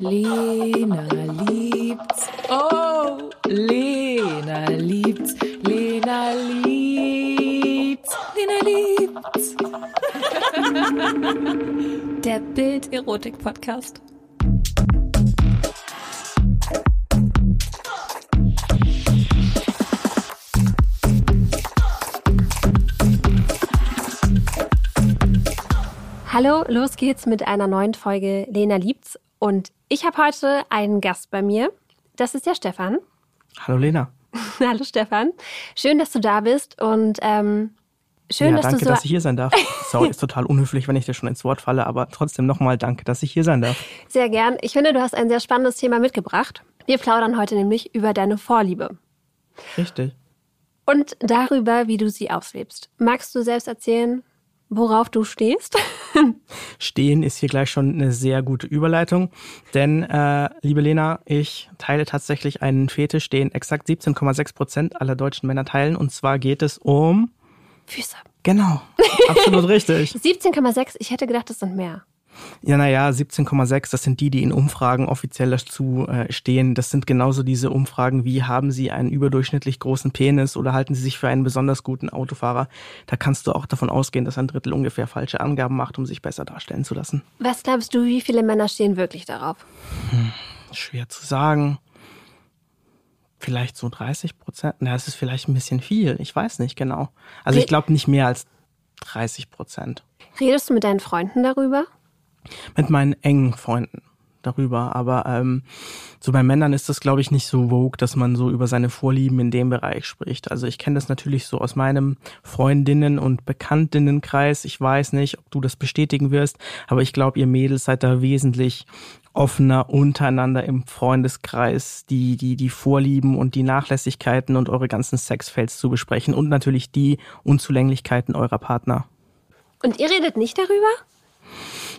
Lena liebt's. Oh, Lena liebt's. Lena liebt's. Lena liebt's. Der Bild-Erotik-Podcast. Hallo, los geht's mit einer neuen Folge Lena liebt's. Und ich habe heute einen Gast bei mir. Das ist der Stefan. Hallo Lena. Hallo Stefan. Schön, dass du da bist und ähm, schön, ja, dass danke, du so. dass ich hier sein darf. Sorry, ist total unhöflich, wenn ich dir schon ins Wort falle, aber trotzdem nochmal danke, dass ich hier sein darf. Sehr gern. Ich finde, du hast ein sehr spannendes Thema mitgebracht. Wir plaudern heute nämlich über deine Vorliebe Richtig. und darüber, wie du sie auslebst. Magst du selbst erzählen, worauf du stehst? Stehen ist hier gleich schon eine sehr gute Überleitung, denn, äh, liebe Lena, ich teile tatsächlich einen Fetisch, den exakt 17,6 Prozent aller deutschen Männer teilen, und zwar geht es um... Füße. Genau, absolut richtig. 17,6. Ich hätte gedacht, das sind mehr. Ja, naja, 17,6, das sind die, die in Umfragen offiziell dazu äh, stehen. Das sind genauso diese Umfragen wie, haben Sie einen überdurchschnittlich großen Penis oder halten Sie sich für einen besonders guten Autofahrer? Da kannst du auch davon ausgehen, dass ein Drittel ungefähr falsche Angaben macht, um sich besser darstellen zu lassen. Was glaubst du, wie viele Männer stehen wirklich darauf? Schwer zu sagen. Vielleicht so 30 Prozent. Na, das ist vielleicht ein bisschen viel. Ich weiß nicht genau. Also ich glaube nicht mehr als 30 Prozent. Redest du mit deinen Freunden darüber? Mit meinen engen Freunden darüber. Aber ähm, so bei Männern ist das, glaube ich, nicht so vogue, dass man so über seine Vorlieben in dem Bereich spricht. Also ich kenne das natürlich so aus meinem Freundinnen- und Bekanntinnenkreis. Ich weiß nicht, ob du das bestätigen wirst, aber ich glaube, ihr Mädels seid da wesentlich offener untereinander im Freundeskreis, die, die, die Vorlieben und die Nachlässigkeiten und eure ganzen Sexfelds zu besprechen und natürlich die Unzulänglichkeiten eurer Partner. Und ihr redet nicht darüber?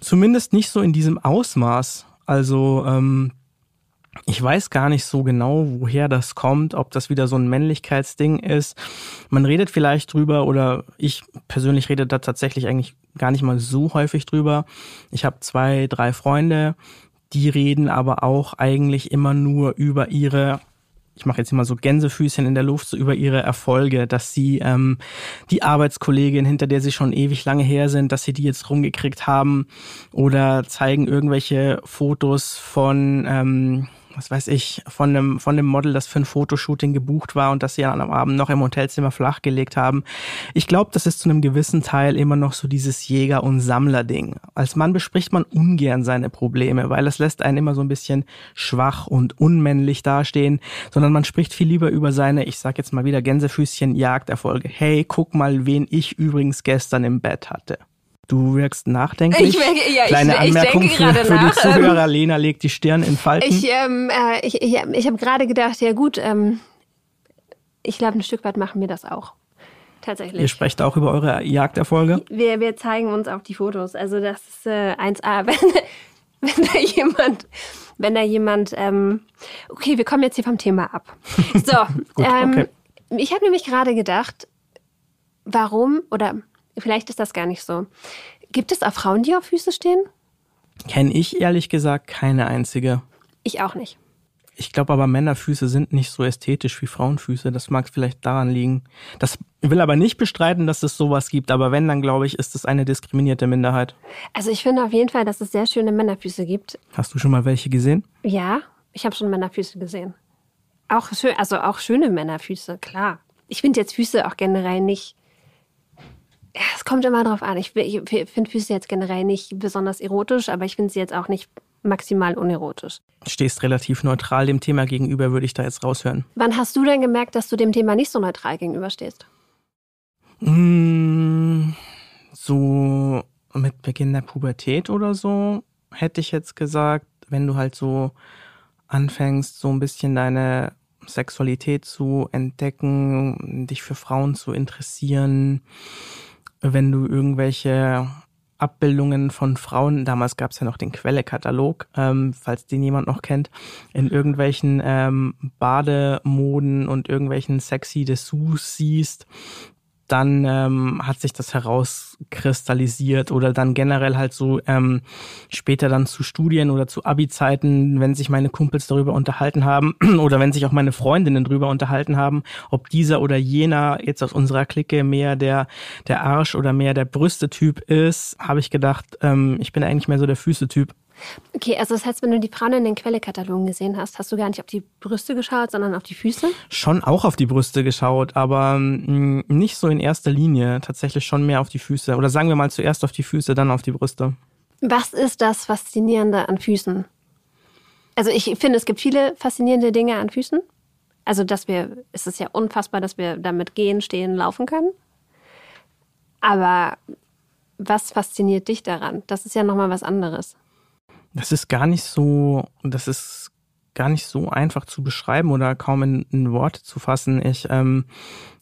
Zumindest nicht so in diesem Ausmaß. Also ähm, ich weiß gar nicht so genau, woher das kommt, ob das wieder so ein Männlichkeitsding ist. Man redet vielleicht drüber oder ich persönlich rede da tatsächlich eigentlich gar nicht mal so häufig drüber. Ich habe zwei, drei Freunde, die reden aber auch eigentlich immer nur über ihre ich mache jetzt immer so Gänsefüßchen in der Luft, so über ihre Erfolge, dass sie ähm, die Arbeitskollegin, hinter der sie schon ewig lange her sind, dass sie die jetzt rumgekriegt haben oder zeigen irgendwelche Fotos von ähm, was weiß ich, von einem, von einem Model, das für ein Fotoshooting gebucht war und das sie dann am Abend noch im Hotelzimmer flachgelegt haben. Ich glaube, das ist zu einem gewissen Teil immer noch so dieses Jäger- und Sammler-Ding. Als Mann bespricht man ungern seine Probleme, weil das lässt einen immer so ein bisschen schwach und unmännlich dastehen, sondern man spricht viel lieber über seine, ich sag jetzt mal wieder Gänsefüßchen, Jagderfolge. Hey, guck mal, wen ich übrigens gestern im Bett hatte. Du wirkst nachdenklich. Ich wirke- ja, ich- Kleine ich Anmerkung denke für, für nach. die Zuhörer. Lena legt die Stirn in Falten. Ich, ähm, äh, ich, ich, ich habe gerade gedacht, ja gut, ähm, ich glaube, ein Stück weit machen wir das auch. Tatsächlich. Ihr sprecht auch über eure Jagderfolge. Wir, wir zeigen uns auch die Fotos. Also das ist äh, 1A. Wenn, wenn da jemand, wenn da jemand, ähm, okay, wir kommen jetzt hier vom Thema ab. So, Gut, ähm, okay. ich habe nämlich gerade gedacht, warum, oder vielleicht ist das gar nicht so. Gibt es auch Frauen, die auf Füße stehen? Kenne ich ehrlich gesagt keine einzige. Ich auch nicht. Ich glaube aber, Männerfüße sind nicht so ästhetisch wie Frauenfüße. Das mag vielleicht daran liegen. Das will aber nicht bestreiten, dass es sowas gibt. Aber wenn, dann glaube ich, ist es eine diskriminierte Minderheit. Also ich finde auf jeden Fall, dass es sehr schöne Männerfüße gibt. Hast du schon mal welche gesehen? Ja, ich habe schon Männerfüße gesehen. Auch schön, also auch schöne Männerfüße, klar. Ich finde jetzt Füße auch generell nicht. Es kommt immer drauf an. Ich, ich finde Füße jetzt generell nicht besonders erotisch, aber ich finde sie jetzt auch nicht maximal unerotisch. Stehst relativ neutral dem Thema gegenüber, würde ich da jetzt raushören. Wann hast du denn gemerkt, dass du dem Thema nicht so neutral gegenüberstehst? Mm, So mit Beginn der Pubertät oder so, hätte ich jetzt gesagt, wenn du halt so anfängst, so ein bisschen deine Sexualität zu entdecken, dich für Frauen zu interessieren, wenn du irgendwelche Abbildungen von Frauen, damals gab es ja noch den Quelle-Katalog, ähm, falls den jemand noch kennt, in irgendwelchen ähm, Bademoden und irgendwelchen sexy Dessous siehst, dann ähm, hat sich das herauskristallisiert oder dann generell halt so ähm, später dann zu Studien oder zu Abi-Zeiten, wenn sich meine Kumpels darüber unterhalten haben oder wenn sich auch meine Freundinnen darüber unterhalten haben, ob dieser oder jener jetzt aus unserer Clique mehr der der Arsch oder mehr der Brüste-Typ ist, habe ich gedacht, ähm, ich bin eigentlich mehr so der Füße-Typ. Okay, also das heißt, wenn du die Frauen in den Quellekatalogen gesehen hast, hast du gar nicht auf die Brüste geschaut, sondern auf die Füße? Schon auch auf die Brüste geschaut, aber mm, nicht so in erster Linie. Tatsächlich schon mehr auf die Füße. Oder sagen wir mal zuerst auf die Füße, dann auf die Brüste. Was ist das Faszinierende an Füßen? Also ich finde, es gibt viele faszinierende Dinge an Füßen. Also dass wir, es ist ja unfassbar, dass wir damit gehen, stehen, laufen können. Aber was fasziniert dich daran? Das ist ja nochmal was anderes. Das ist gar nicht so, das ist gar nicht so einfach zu beschreiben oder kaum in, in Worte zu fassen. Ich ähm,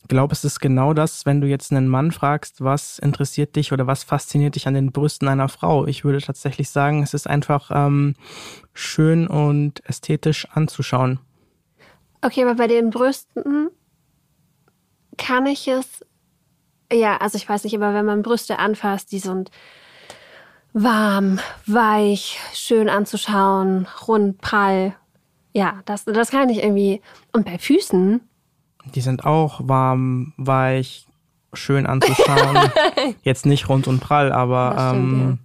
glaube, es ist genau das, wenn du jetzt einen Mann fragst, was interessiert dich oder was fasziniert dich an den Brüsten einer Frau. Ich würde tatsächlich sagen, es ist einfach ähm, schön und ästhetisch anzuschauen. Okay, aber bei den Brüsten kann ich es, ja, also ich weiß nicht, aber wenn man Brüste anfasst, die sind warm, weich, schön anzuschauen, rund, prall. Ja, das, das kann ich irgendwie. Und bei Füßen? Die sind auch warm, weich, schön anzuschauen. Jetzt nicht rund und prall, aber stimmt, ähm,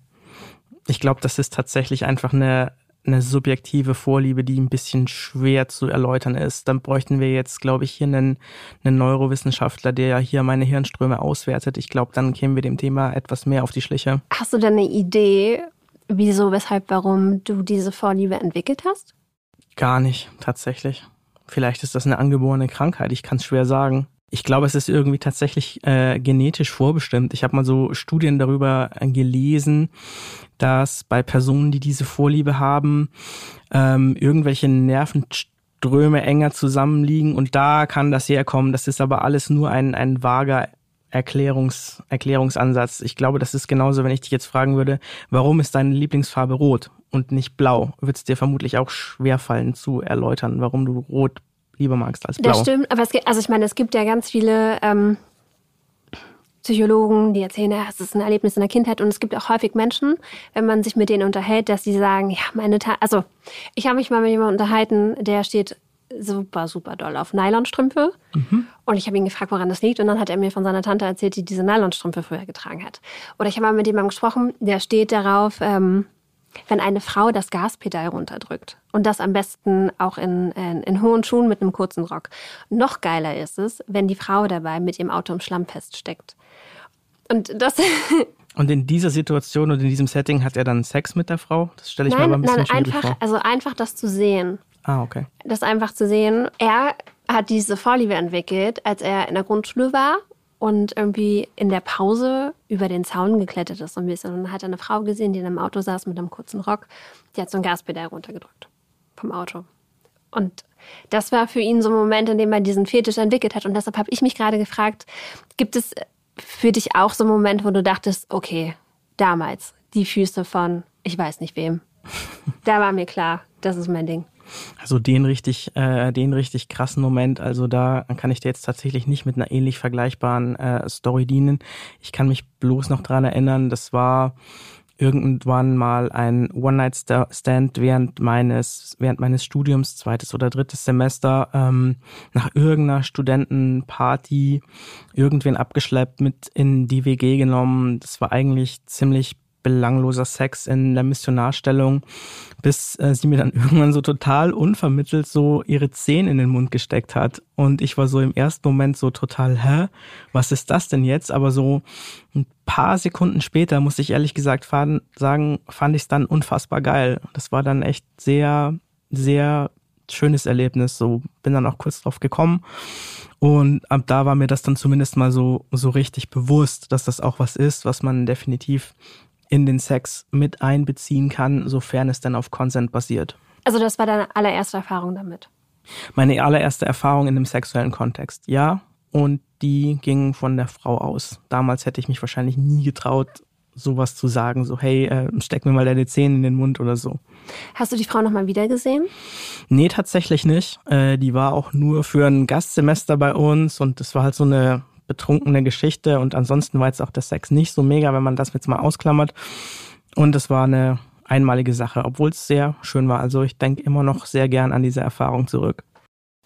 ja. ich glaube, das ist tatsächlich einfach eine eine subjektive Vorliebe, die ein bisschen schwer zu erläutern ist. Dann bräuchten wir jetzt, glaube ich, hier einen, einen Neurowissenschaftler, der ja hier meine Hirnströme auswertet. Ich glaube, dann kämen wir dem Thema etwas mehr auf die Schliche. Hast du denn eine Idee, wieso, weshalb, warum du diese Vorliebe entwickelt hast? Gar nicht, tatsächlich. Vielleicht ist das eine angeborene Krankheit, ich kann es schwer sagen. Ich glaube, es ist irgendwie tatsächlich äh, genetisch vorbestimmt. Ich habe mal so Studien darüber äh, gelesen, dass bei Personen, die diese Vorliebe haben, ähm, irgendwelche Nervenströme enger zusammenliegen und da kann das herkommen. Das ist aber alles nur ein, ein vager Erklärungs, Erklärungsansatz. Ich glaube, das ist genauso, wenn ich dich jetzt fragen würde, warum ist deine Lieblingsfarbe rot und nicht blau? Wird es dir vermutlich auch schwerfallen zu erläutern, warum du rot lieber magst als blau. Das stimmt, aber es gibt, also ich meine, es gibt ja ganz viele ähm, Psychologen, die erzählen, ja, es ist ein Erlebnis in der Kindheit und es gibt auch häufig Menschen, wenn man sich mit denen unterhält, dass sie sagen, ja, meine Ta also ich habe mich mal mit jemandem unterhalten, der steht super, super doll auf Nylonstrümpfe. Mhm. Und ich habe ihn gefragt, woran das liegt. Und dann hat er mir von seiner Tante erzählt, die diese Nylonstrümpfe früher getragen hat. Oder ich habe mal mit jemandem gesprochen, der steht darauf, ähm, wenn eine Frau das Gaspedal runterdrückt und das am besten auch in, in, in, hohen Schuhen mit einem kurzen Rock. Noch geiler ist es, wenn die Frau dabei mit ihrem Auto im Schlamm feststeckt. Und das. Und in dieser Situation und in diesem Setting hat er dann Sex mit der Frau? Das stelle ich nein, mir aber ein bisschen nein, einfach, vor. Also einfach das zu sehen. Ah, okay. Das einfach zu sehen. Er hat diese Vorliebe entwickelt, als er in der Grundschule war und irgendwie in der Pause über den Zaun geklettert ist so ein bisschen. Und dann hat er eine Frau gesehen, die in einem Auto saß mit einem kurzen Rock. Die hat so ein Gaspedal runtergedrückt vom Auto. Und das war für ihn so ein Moment, in dem er diesen Fetisch entwickelt hat. Und deshalb habe ich mich gerade gefragt, gibt es für dich auch so einen Moment, wo du dachtest, okay, damals die Füße von ich weiß nicht wem. da war mir klar, das ist mein Ding. Also den richtig, äh, den richtig krassen Moment, also da kann ich dir jetzt tatsächlich nicht mit einer ähnlich vergleichbaren äh, Story dienen. Ich kann mich bloß noch dran erinnern, das war irgendwann mal ein One-Night-Stand während meines, während meines Studiums, zweites oder drittes Semester, ähm, nach irgendeiner Studentenparty irgendwen abgeschleppt, mit in die WG genommen. Das war eigentlich ziemlich belangloser Sex in der Missionarstellung, bis äh, sie mir dann irgendwann so total unvermittelt so ihre Zehen in den Mund gesteckt hat. Und ich war so im ersten Moment so total, hä, was ist das denn jetzt? Aber so ein paar Sekunden später, muss ich ehrlich gesagt fahren, sagen, fand ich es dann unfassbar geil. Das war dann echt sehr, sehr schönes Erlebnis. So bin dann auch kurz drauf gekommen. Und ab da war mir das dann zumindest mal so, so richtig bewusst, dass das auch was ist, was man definitiv in den Sex mit einbeziehen kann, sofern es dann auf Consent basiert. Also das war deine allererste Erfahrung damit? Meine allererste Erfahrung in einem sexuellen Kontext, ja. Und die ging von der Frau aus. Damals hätte ich mich wahrscheinlich nie getraut, sowas zu sagen, so hey, äh, steck mir mal deine Zähne in den Mund oder so. Hast du die Frau nochmal wieder gesehen? Nee, tatsächlich nicht. Äh, die war auch nur für ein Gastsemester bei uns und das war halt so eine betrunkene Geschichte und ansonsten war jetzt auch der Sex nicht so mega, wenn man das jetzt mal ausklammert. Und es war eine einmalige Sache, obwohl es sehr schön war. Also ich denke immer noch sehr gern an diese Erfahrung zurück.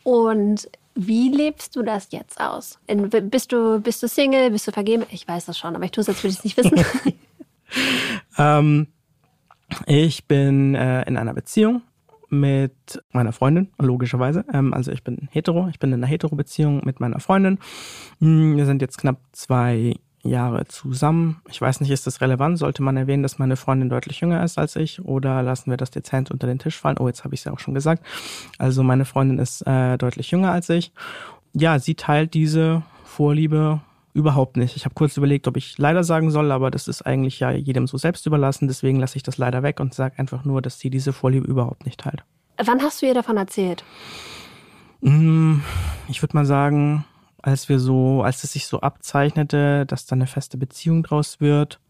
Und wie lebst du das jetzt aus? In, bist, du, bist du Single? Bist du vergeben? Ich weiß das schon, aber ich tue es jetzt, würde ich es nicht wissen. ähm, ich bin äh, in einer Beziehung mit meiner Freundin, logischerweise. Ähm, also ich bin hetero, ich bin in einer hetero-Beziehung mit meiner Freundin. Hm, wir sind jetzt knapp zwei Jahre zusammen. Ich weiß nicht, ist das relevant? Sollte man erwähnen, dass meine Freundin deutlich jünger ist als ich oder lassen wir das dezent unter den Tisch fallen? Oh, jetzt habe ich es ja auch schon gesagt. Also meine Freundin ist äh, deutlich jünger als ich. Ja, sie teilt diese Vorliebe überhaupt nicht. Ich habe kurz überlegt, ob ich leider sagen soll, aber das ist eigentlich ja jedem so selbst überlassen. Deswegen lasse ich das leider weg und sage einfach nur, dass sie diese Vorliebe überhaupt nicht teilt. Wann hast du ihr davon erzählt? Hm, ich würde mal sagen, als wir so, als es sich so abzeichnete, dass da eine feste Beziehung draus wird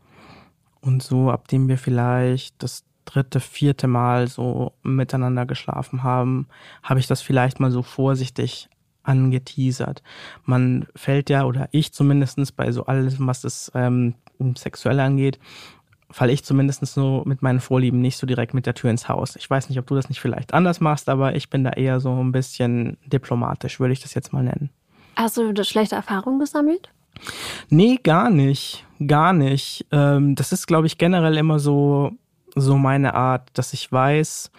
und so, ab dem wir vielleicht das dritte, vierte Mal so miteinander geschlafen haben, habe ich das vielleicht mal so vorsichtig angeteasert. Man fällt ja, oder ich zumindestens bei so allem, was das ähm, Sexuelle angeht, falle ich zumindest so mit meinen Vorlieben nicht so direkt mit der Tür ins Haus. Ich weiß nicht, ob du das nicht vielleicht anders machst, aber ich bin da eher so ein bisschen diplomatisch, würde ich das jetzt mal nennen. Hast du schlechte Erfahrungen gesammelt? Nee, gar nicht. Gar nicht. Ähm, das ist, glaube ich, generell immer so, so meine Art, dass ich weiß,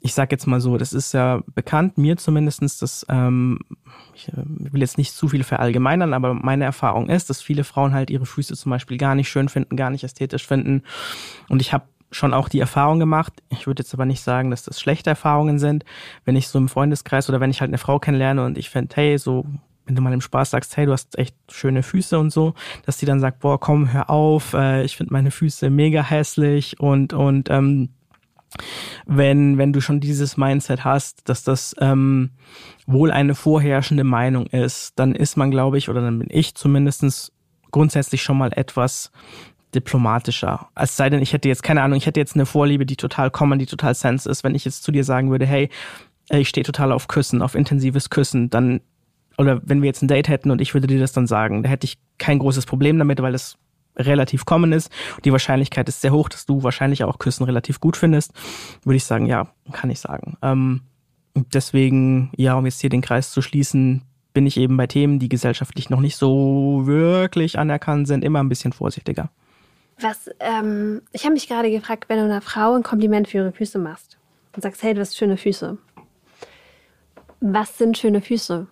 ich sag jetzt mal so, das ist ja bekannt, mir zumindestens, dass ähm, ich äh, will jetzt nicht zu viel verallgemeinern, aber meine Erfahrung ist, dass viele Frauen halt ihre Füße zum Beispiel gar nicht schön finden, gar nicht ästhetisch finden. Und ich habe schon auch die Erfahrung gemacht. Ich würde jetzt aber nicht sagen, dass das schlechte Erfahrungen sind, wenn ich so im Freundeskreis oder wenn ich halt eine Frau kennenlerne und ich fände, hey, so wenn du mal im Spaß sagst, hey, du hast echt schöne Füße und so, dass die dann sagt, boah, komm, hör auf, äh, ich finde meine Füße mega hässlich und und ähm, wenn wenn du schon dieses Mindset hast, dass das ähm, wohl eine vorherrschende Meinung ist, dann ist man, glaube ich, oder dann bin ich zumindestens grundsätzlich schon mal etwas diplomatischer. Es sei denn, ich hätte jetzt, keine Ahnung, ich hätte jetzt eine Vorliebe, die total common, die total sense ist. Wenn ich jetzt zu dir sagen würde, hey, ich stehe total auf Küssen, auf intensives Küssen, dann oder wenn wir jetzt ein Date hätten und ich würde dir das dann sagen, da hätte ich kein großes Problem damit, weil das relativ common ist. Die Wahrscheinlichkeit ist sehr hoch, dass du wahrscheinlich auch Küssen relativ gut findest. Würde ich sagen, ja, kann ich sagen. Ähm, deswegen, ja, um jetzt hier den Kreis zu schließen, bin ich eben bei Themen, die gesellschaftlich noch nicht so wirklich anerkannt sind, immer ein bisschen vorsichtiger. Was, ähm, ich habe mich gerade gefragt, wenn du einer Frau ein Kompliment für ihre Füße machst und sagst, hey, du hast schöne Füße. Was sind schöne Füße?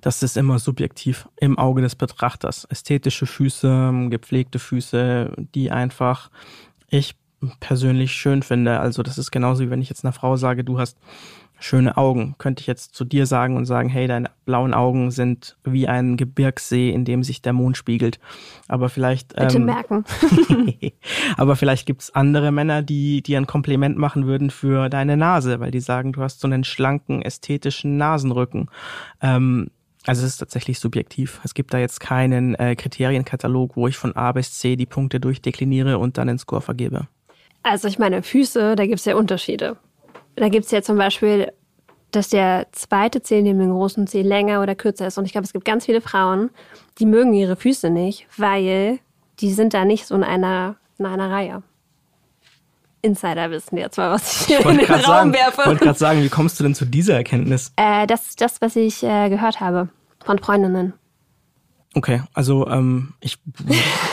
Das ist immer subjektiv im Auge des Betrachters. Ästhetische Füße, gepflegte Füße, die einfach ich persönlich schön finde. Also das ist genauso wie wenn ich jetzt einer Frau sage, du hast schöne Augen. Könnte ich jetzt zu dir sagen und sagen, hey, deine blauen Augen sind wie ein Gebirgssee, in dem sich der Mond spiegelt. Aber vielleicht. Bitte ähm, merken. aber vielleicht gibt's andere Männer, die dir ein Kompliment machen würden für deine Nase, weil die sagen, du hast so einen schlanken, ästhetischen Nasenrücken. Ähm, also es ist tatsächlich subjektiv. Es gibt da jetzt keinen äh, Kriterienkatalog, wo ich von A bis C die Punkte durchdekliniere und dann den Score vergebe. Also ich meine, Füße, da gibt's ja Unterschiede da gibt es ja zum Beispiel, dass der zweite Zeh neben dem großen Zeh länger oder kürzer ist. Und ich glaube, es gibt ganz viele Frauen, die mögen ihre Füße nicht, weil die sind da nicht so in einer, in einer Reihe. Insider wissen jetzt mal, was ich hier ich in den Raum sagen, werfe. Ich wollte gerade sagen, wie kommst du denn zu dieser Erkenntnis? Äh, das ist das, was ich äh, gehört habe von Freundinnen. Okay, also ähm, ich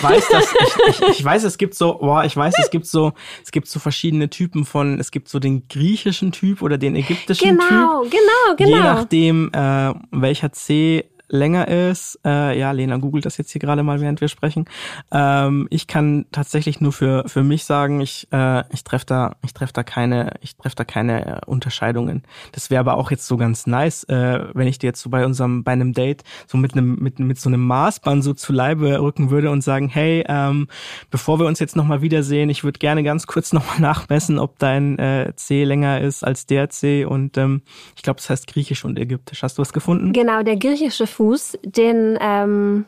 weiß, dass ich, ich, ich weiß, es gibt so, boah, ich weiß, es gibt so, es gibt so verschiedene Typen von, es gibt so den griechischen Typ oder den ägyptischen genau, Typ. Genau, genau, genau. Je nachdem, äh, welcher C länger ist. Äh, ja, Lena googelt das jetzt hier gerade mal, während wir sprechen. Ähm, ich kann tatsächlich nur für für mich sagen, ich äh, ich treffe da ich treffe da keine ich treffe da keine äh, Unterscheidungen. Das wäre aber auch jetzt so ganz nice, äh, wenn ich dir jetzt so bei unserem bei einem Date so mit einem mit mit so einem Maßband so zu Leibe rücken würde und sagen, hey, ähm, bevor wir uns jetzt noch mal wiedersehen, ich würde gerne ganz kurz noch mal nachmessen, ob dein äh, C länger ist als der C und ähm, ich glaube, das heißt Griechisch und Ägyptisch. Hast du was gefunden? Genau, der griechische Fuß, den, ähm,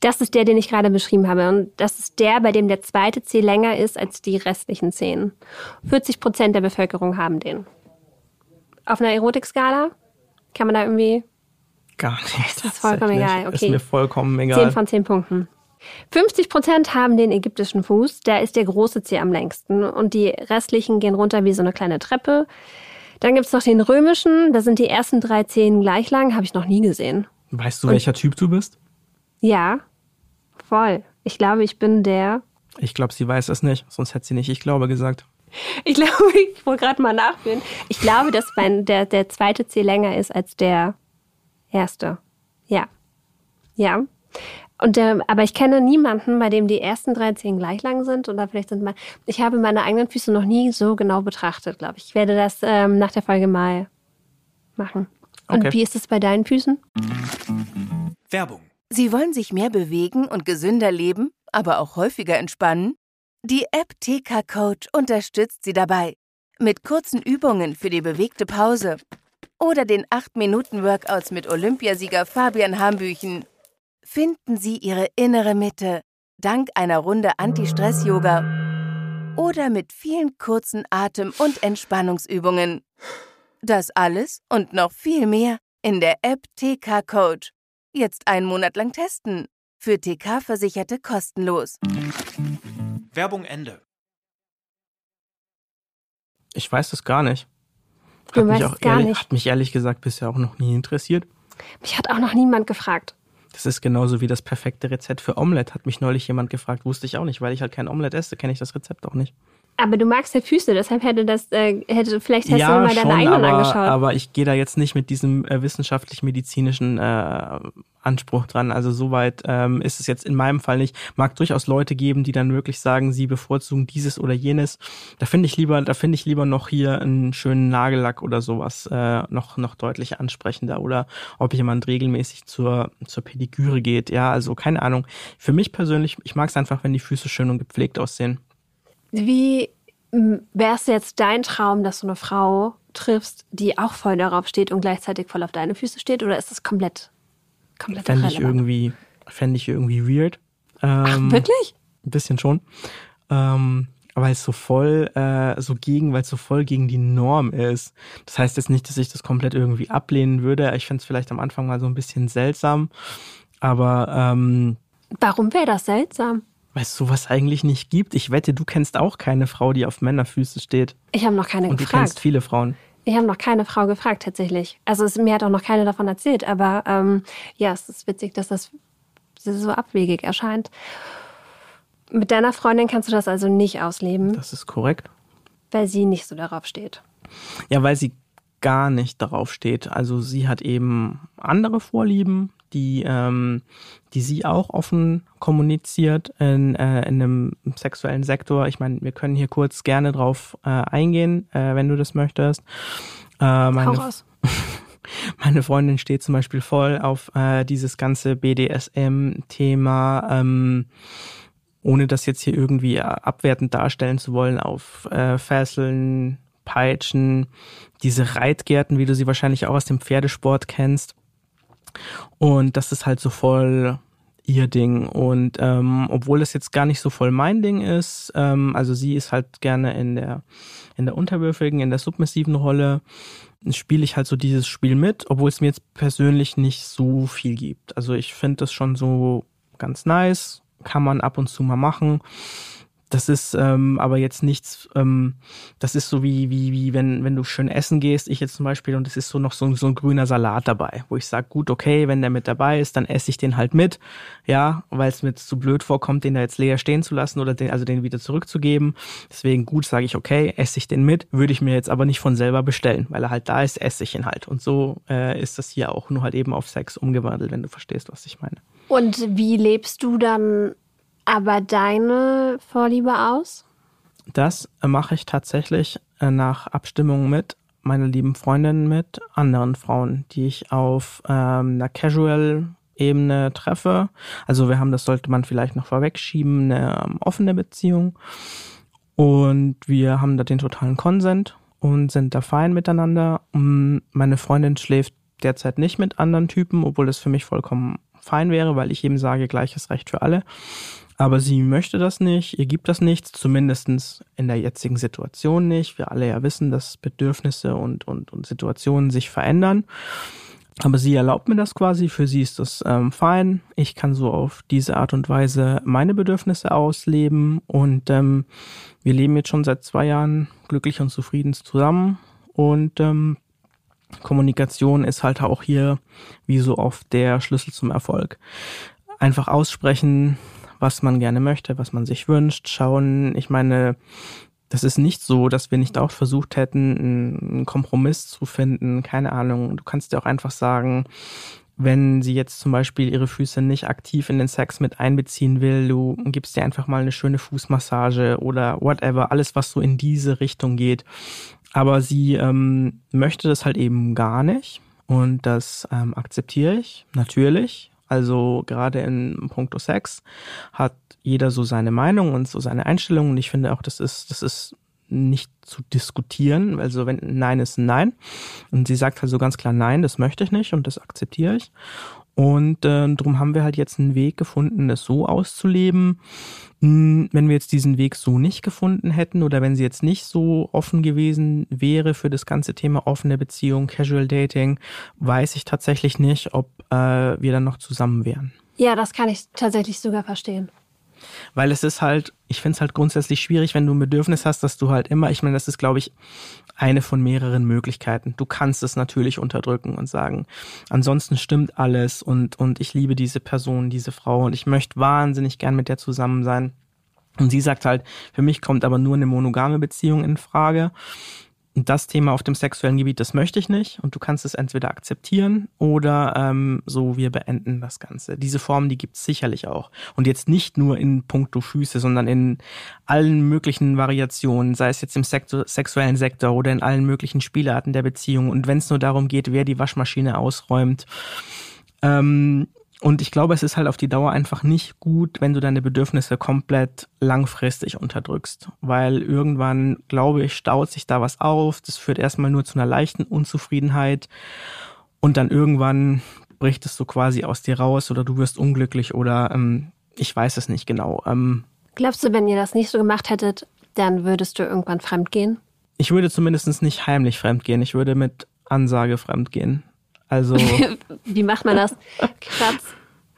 das ist der, den ich gerade beschrieben habe. Und das ist der, bei dem der zweite Zeh länger ist als die restlichen Zehen. 40 Prozent der Bevölkerung haben den. Auf einer Erotikskala kann man da irgendwie Gar nicht. Das ist vollkommen egal. Okay. Ist mir vollkommen egal. 10 von 10 Punkten. 50 Prozent haben den ägyptischen Fuß, da ist der große Zeh am längsten. Und die restlichen gehen runter wie so eine kleine Treppe. Dann gibt's noch den römischen, da sind die ersten drei Zehen gleich lang, habe ich noch nie gesehen. Weißt du, welcher Typ du bist? Ja, voll. Ich glaube, ich bin der. Ich glaube, sie weiß es nicht, sonst hätte sie nicht ich glaube gesagt. Ich glaube, ich wollte gerade mal nachführen. Ich glaube, dass mein, der, der zweite Zeh länger ist als der erste. Ja. Ja. Und der, aber ich kenne niemanden, bei dem die ersten drei Zehen gleich lang sind. Oder vielleicht sind mal. Ich habe meine eigenen Füße noch nie so genau betrachtet, glaube ich. Ich werde das ähm, nach der Folge mal machen. Und Okay. wie ist es bei deinen Füßen? Werbung. Sie wollen sich mehr bewegen und gesünder leben, aber auch häufiger entspannen? Die App TK Coach unterstützt Sie dabei. Mit kurzen Übungen für die bewegte Pause. Oder den 8-Minuten-Workouts mit Olympiasieger Fabian Hambüchen. Finden Sie Ihre innere Mitte dank einer Runde Anti-Stress-Yoga. Oder mit vielen kurzen Atem- und Entspannungsübungen. Das alles und noch viel mehr in der App TK Coach. Jetzt einen Monat lang testen. Für TK-Versicherte kostenlos. Werbung Ende. Ich weiß das gar nicht. Du Hat mich, weißt auch es gar ehrlich, nicht. hat mich ehrlich gesagt bisher auch noch nie interessiert. Mich hat auch noch niemand gefragt. Das ist genauso wie das perfekte Rezept für Omelette. Hat mich neulich jemand gefragt, wusste ich auch nicht, weil ich halt kein Omelette esse, kenne ich das Rezept auch nicht. Aber du magst ja Füße, deshalb hätte das, äh, hätte, vielleicht hast du ja, mal deine schon, eigenen aber, angeschaut. aber ich gehe da jetzt nicht mit diesem äh, wissenschaftlich-medizinischen äh, Anspruch dran. Also soweit ähm, ist es jetzt in meinem Fall nicht. Mag durchaus Leute geben, die dann wirklich sagen, sie bevorzugen dieses oder jenes. Da finde ich lieber, da finde ich lieber noch hier einen schönen Nagellack oder sowas äh, noch noch deutlich ansprechender oder ob jemand regelmäßig zur zur Pediküre geht. Ja, also keine Ahnung. Für mich persönlich, ich mag es einfach, wenn die Füße schön und gepflegt aussehen. Wie wäre es jetzt dein Traum, dass du eine Frau triffst, die auch voll darauf steht und gleichzeitig voll auf deine Füße steht? Oder ist das komplett, komplett Fände ich irgendwie, fände ich irgendwie weird. Ähm, Wirklich? Ein bisschen schon. Ähm, weil es so voll, äh, so gegen, weil es so voll gegen die Norm ist. Das heißt jetzt nicht, dass ich das komplett irgendwie ablehnen würde. Ich fände es vielleicht am Anfang mal so ein bisschen seltsam. Aber ähm, Warum wäre das seltsam? Weil es sowas eigentlich nicht gibt. Ich wette, du kennst auch keine Frau, die auf Männerfüße steht. Ich habe noch keine Und du kennst gefragt. viele Frauen. Ich habe noch keine Frau gefragt, tatsächlich. Also es, mir hat auch noch keine davon erzählt. Aber ähm, ja, es ist witzig, dass das so abwegig erscheint. Mit deiner Freundin kannst du das also nicht ausleben, Das ist korrekt. weil sie nicht so darauf steht. Ja, weil sie gar nicht darauf steht. Also sie hat eben andere Vorlieben, die, ähm, die sie auch offen kommuniziert in, äh, in einem sexuellen Sektor. Ich meine, wir können hier kurz gerne drauf äh, eingehen, äh, wenn du das möchtest. Äh, meine, meine Freundin steht zum Beispiel voll auf äh, dieses ganze BDSM-Thema, ähm, ohne das jetzt hier irgendwie äh, abwertend darstellen zu wollen, auf äh, Fesseln, Peitschen, diese Reitgärten, wie du sie wahrscheinlich auch aus dem Pferdesport kennst. Und das ist halt so voll ihr Ding. Und ähm, obwohl das jetzt gar nicht so voll mein Ding ist, ähm, also sie ist halt gerne in der in der unterwürfigen, in der submissiven Rolle, spiele ich halt so dieses Spiel mit, obwohl es mir jetzt persönlich nicht so viel gibt. Also ich finde das schon so ganz nice, kann man ab und zu mal machen. Das ist ähm, aber jetzt nichts, ähm, das ist so wie, wie, wie wenn, wenn du schön essen gehst, ich jetzt zum Beispiel, und es ist so noch so, so ein grüner Salat dabei, wo ich sage, gut, okay, wenn der mit dabei ist, dann esse ich den halt mit, ja, weil es mir zu blöd vorkommt, den da jetzt leer stehen zu lassen oder den, also den wieder zurückzugeben. Deswegen gut, sage ich, okay, esse ich den mit, würde ich mir jetzt aber nicht von selber bestellen, weil er halt da ist, esse ich ihn halt. Und so äh, ist das hier auch nur halt eben auf Sex umgewandelt, wenn du verstehst, was ich meine. Und wie lebst du dann aber deine Vorliebe aus? Das mache ich tatsächlich äh, nach Abstimmung mit meiner lieben Freundin, mit anderen Frauen, die ich auf ähm, einer Casual-Ebene treffe. Also wir haben, das sollte man vielleicht noch vorwegschieben, eine ähm, offene Beziehung. Und wir haben da den totalen Konsent und sind da fein miteinander. Und meine Freundin schläft derzeit nicht mit anderen Typen, obwohl das für mich vollkommen fein wäre, weil ich eben sage, gleiches Recht für alle. Aber sie möchte das nicht, ihr gibt das nichts, zumindestens in der jetzigen Situation nicht. Wir alle ja wissen, dass Bedürfnisse und, und, und Situationen sich verändern. Aber sie erlaubt mir das quasi, für sie ist das ähm, fein. Ich kann so auf diese Art und Weise meine Bedürfnisse ausleben und ähm, wir leben jetzt schon seit zwei Jahren glücklich und zufrieden zusammen und ähm, Kommunikation ist halt auch hier wie so oft der Schlüssel zum Erfolg. Einfach aussprechen, was man gerne möchte, was man sich wünscht, schauen. Ich meine, das ist nicht so, dass wir nicht auch versucht hätten, einen Kompromiss zu finden. Keine Ahnung. Du kannst ja auch einfach sagen, wenn sie jetzt zum Beispiel ihre Füße nicht aktiv in den Sex mit einbeziehen will, du gibst dir einfach mal eine schöne Fußmassage oder whatever, alles, was so in diese Richtung geht. Aber sie ähm, möchte das halt eben gar nicht und das ähm, akzeptiere ich natürlich. Also gerade in puncto Sex hat jeder so seine Meinung und so seine Einstellung und ich finde auch, das ist, das ist nicht zu diskutieren. Also wenn Nein ist Nein. Und sie sagt halt so ganz klar Nein, das möchte ich nicht und das akzeptiere ich. Und äh, darum haben wir halt jetzt einen Weg gefunden, das so auszuleben. Hm, wenn wir jetzt diesen Weg so nicht gefunden hätten oder wenn sie jetzt nicht so offen gewesen wäre für das ganze Thema offene Beziehung, Casual Dating, weiß ich tatsächlich nicht, ob äh, wir dann noch zusammen wären. Ja, das kann ich tatsächlich sogar verstehen. Weil es ist halt, ich finde es halt grundsätzlich schwierig, wenn du ein Bedürfnis hast, dass du halt immer, ich meine, das ist, glaube ich, eine von mehreren Möglichkeiten. Du kannst es natürlich unterdrücken und sagen, ansonsten stimmt alles und, und ich liebe diese Person, diese Frau und ich möchte wahnsinnig gern mit der zusammen sein. Und sie sagt halt, für mich kommt aber nur eine monogame Beziehung in Frage das Thema auf dem sexuellen Gebiet, das möchte ich nicht. Und du kannst es entweder akzeptieren oder ähm, so, wir beenden das Ganze. Diese Form, die gibt es sicherlich auch. Und jetzt nicht nur in puncto Füße, sondern in allen möglichen Variationen, sei es jetzt im Sektor, sexuellen Sektor oder in allen möglichen Spielarten der Beziehung. Und wenn es nur darum geht, wer die Waschmaschine ausräumt, ähm, und ich glaube, es ist halt auf die Dauer einfach nicht gut, wenn du deine Bedürfnisse komplett langfristig unterdrückst. Weil irgendwann, glaube ich, staut sich da was auf. Das führt erstmal nur zu einer leichten Unzufriedenheit. Und dann irgendwann bricht es so quasi aus dir raus oder du wirst unglücklich oder ähm, ich weiß es nicht genau. Ähm, Glaubst du, wenn ihr das nicht so gemacht hättet, dann würdest du irgendwann fremdgehen? Ich würde zumindest nicht heimlich fremdgehen. Ich würde mit Ansage fremdgehen. Also. Wie macht man das? Schatz,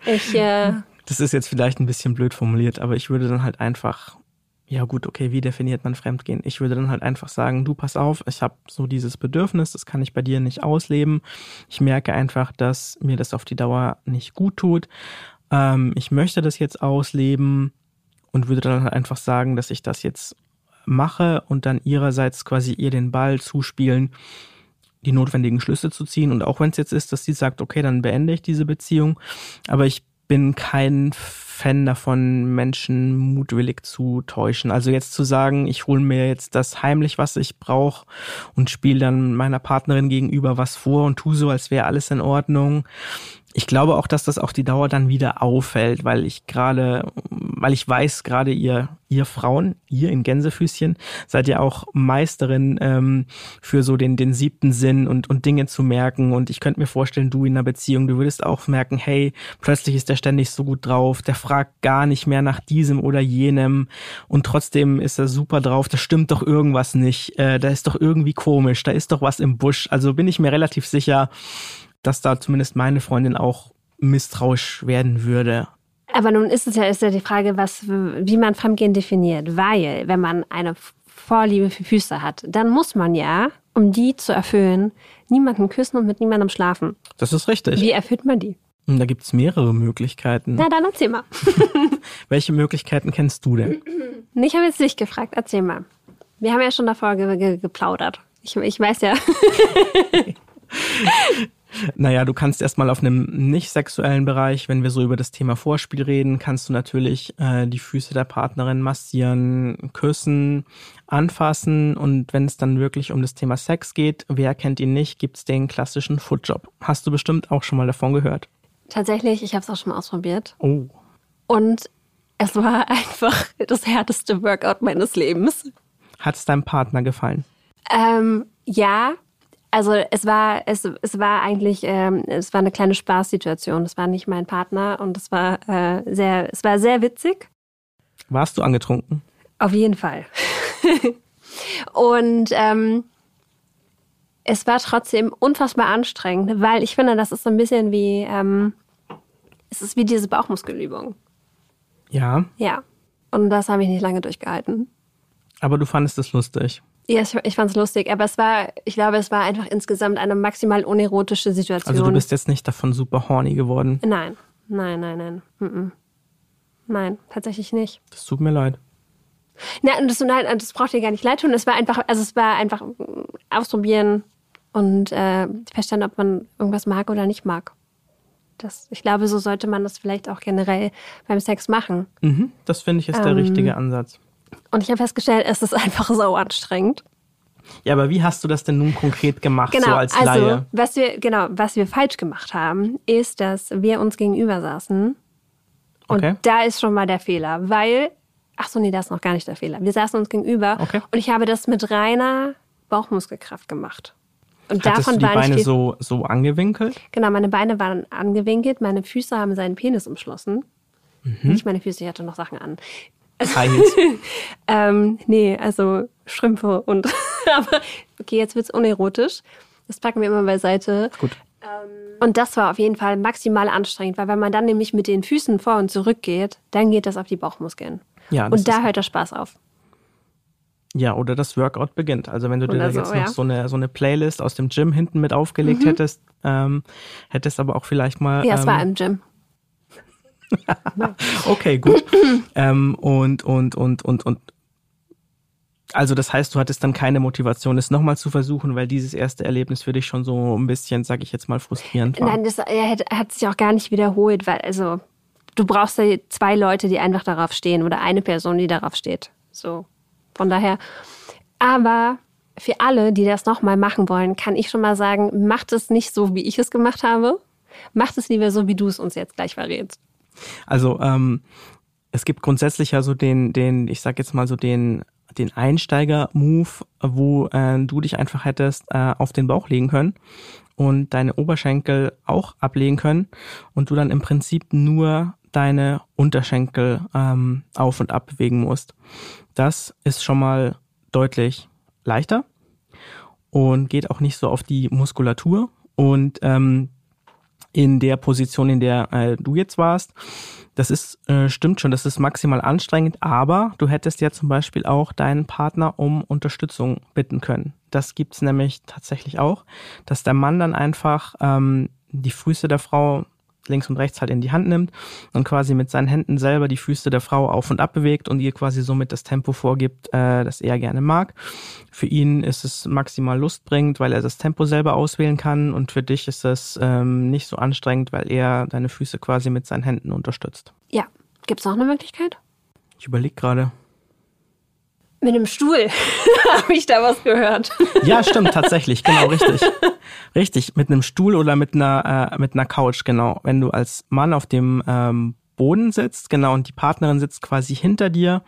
ich. Äh das ist jetzt vielleicht ein bisschen blöd formuliert, aber ich würde dann halt einfach, ja gut, okay, wie definiert man Fremdgehen? Ich würde dann halt einfach sagen, du pass auf, ich habe so dieses Bedürfnis, das kann ich bei dir nicht ausleben. Ich merke einfach, dass mir das auf die Dauer nicht gut tut. Ähm, ich möchte das jetzt ausleben und würde dann halt einfach sagen, dass ich das jetzt mache und dann ihrerseits quasi ihr den Ball zuspielen die notwendigen Schlüsse zu ziehen. Und auch wenn es jetzt ist, dass sie sagt, okay, dann beende ich diese Beziehung. Aber ich bin kein Fan davon, Menschen mutwillig zu täuschen. Also jetzt zu sagen, ich hole mir jetzt das heimlich, was ich brauche und spiele dann meiner Partnerin gegenüber was vor und tu so, als wäre alles in Ordnung ich glaube auch, dass das auf die Dauer dann wieder auffällt, weil ich gerade, weil ich weiß, gerade ihr, ihr Frauen, ihr in Gänsefüßchen, seid ja auch Meisterin ähm, für so den, den siebten Sinn und, und Dinge zu merken. Und ich könnte mir vorstellen, du in einer Beziehung, du würdest auch merken, hey, plötzlich ist der ständig so gut drauf, der fragt gar nicht mehr nach diesem oder jenem und trotzdem ist er super drauf, da stimmt doch irgendwas nicht, äh, da ist doch irgendwie komisch, da ist doch was im Busch. Also bin ich mir relativ sicher, dass da zumindest meine Freundin auch misstrauisch werden würde. Aber nun ist es ja, ist ja die Frage, was, wie man Fremdgehen definiert. Weil, wenn man eine Vorliebe für Füße hat, dann muss man ja, um die zu erfüllen, niemanden küssen und mit niemandem schlafen. Das ist richtig. Wie erfüllt man die? Da gibt es mehrere Möglichkeiten. Na, dann erzähl mal. Welche Möglichkeiten kennst du denn? Ich habe jetzt dich gefragt, erzähl mal. Wir haben ja schon davor ge ge geplaudert. Ich, ich weiß ja. Naja, du kannst erstmal auf einem nicht sexuellen Bereich, wenn wir so über das Thema Vorspiel reden, kannst du natürlich äh, die Füße der Partnerin massieren, küssen, anfassen und wenn es dann wirklich um das Thema Sex geht, wer kennt ihn nicht, gibt's den klassischen Footjob. Hast du bestimmt auch schon mal davon gehört. Tatsächlich, ich habe es auch schon mal ausprobiert. Oh. Und es war einfach das härteste Workout meines Lebens. Hat es deinem Partner gefallen? Ähm, ja, also es war, es, es war eigentlich, ähm, es war eine kleine Spaßsituation. Es war nicht mein Partner und es war äh, sehr, es war sehr witzig. Warst du angetrunken? Auf jeden Fall. und ähm, es war trotzdem unfassbar anstrengend, weil ich finde, das ist so ein bisschen wie, ähm, es ist wie diese Bauchmuskelübung. Ja, Ja. Und das habe ich nicht lange durchgehalten. aber du fandest es lustig. Ja, ich, ich fand es lustig, aber es war, ich glaube, es war einfach insgesamt eine maximal unerotische Situation. Also du bist jetzt nicht davon super horny geworden. Nein, nein, nein, nein. Mm-mm. Nein, tatsächlich nicht. Das tut mir leid. Nein, das, nein, das braucht dir gar nicht leid tun. Es war einfach, also es war einfach mm, ausprobieren und äh, feststellen, ob man irgendwas mag oder nicht mag. Das, ich glaube, so sollte man das vielleicht auch generell beim Sex machen. Mhm, das finde ich ist der Ähm. richtige Ansatz. Und ich habe festgestellt, es ist einfach so anstrengend. Ja, aber wie hast du das denn nun konkret gemacht, Genau, so als also Laie? was wir genau, was wir falsch gemacht haben, ist, dass wir uns gegenüber saßen. Und Okay. da ist schon mal der Fehler, weil ach so, nee, das ist noch gar nicht der Fehler. Wir saßen uns gegenüber Okay. und ich habe das mit reiner Bauchmuskelkraft gemacht. Und Hattest davon du die Beine viel, so, so angewinkelt? Genau, meine Beine waren angewinkelt, meine Füße haben seinen Penis umschlossen. Mhm. Nicht meine Füße, ich hatte noch Sachen an. High Heels. Ähm, nee, also Strümpfe und. aber okay, jetzt wird's unerotisch. Das packen wir immer beiseite. Gut. Und das war auf jeden Fall maximal anstrengend, weil wenn man dann nämlich mit den Füßen vor und zurück geht, dann geht das auf die Bauchmuskeln. Ja, und da hört der Spaß auf. Ja, oder das Workout beginnt. Also wenn du dir da so, jetzt noch ja. so eine, so eine Playlist aus dem Gym hinten mit aufgelegt hättest, ähm, hättest aber auch vielleicht mal. Ja, es ähm, war im Gym. Okay, gut. ähm, und, und, und, und, und. Also das heißt, du hattest dann keine Motivation, es nochmal zu versuchen, weil dieses erste Erlebnis für dich schon so ein bisschen, sag ich jetzt mal, frustrierend war. Nein, das hat, hat sich auch gar nicht wiederholt, weil also du brauchst ja zwei Leute, die einfach darauf stehen oder eine Person, die darauf steht. So. Von daher. Aber für alle, die das nochmal machen wollen, kann ich schon mal sagen, macht es nicht so, wie ich es gemacht habe. Macht es lieber so, wie du es uns jetzt gleich verrätst. Also ähm, es gibt grundsätzlich ja so den, den, ich sag jetzt mal so den, den Einsteiger-Move, wo äh, du dich einfach hättest äh, auf den Bauch legen können und deine Oberschenkel auch ablegen können und du dann im Prinzip nur deine Unterschenkel ähm, auf und ab bewegen musst. Das ist schon mal deutlich leichter und geht auch nicht so auf die Muskulatur und ähm, in der Position, in der äh, du jetzt warst. Das ist, äh, stimmt schon, das ist maximal anstrengend, aber du hättest ja zum Beispiel auch deinen Partner um Unterstützung bitten können. Das gibt's nämlich tatsächlich auch, dass der Mann dann einfach ähm, die Füße der Frau links und rechts halt in die Hand nimmt und quasi mit seinen Händen selber die Füße der Frau auf und ab bewegt und ihr quasi somit das Tempo vorgibt, äh, das er gerne mag. Für ihn ist es maximal lustbringend, weil er das Tempo selber auswählen kann und für dich ist es ähm, nicht so anstrengend, weil er deine Füße quasi mit seinen Händen unterstützt. Ja. Gibt es noch eine Möglichkeit? Ich überlege gerade. Mit einem Stuhl habe ich da was gehört. Ja, stimmt, tatsächlich, genau, richtig. Richtig, mit einem Stuhl oder mit einer, äh, mit einer Couch, genau. Wenn du als Mann auf dem ähm, Boden sitzt, genau, und die Partnerin sitzt quasi hinter dir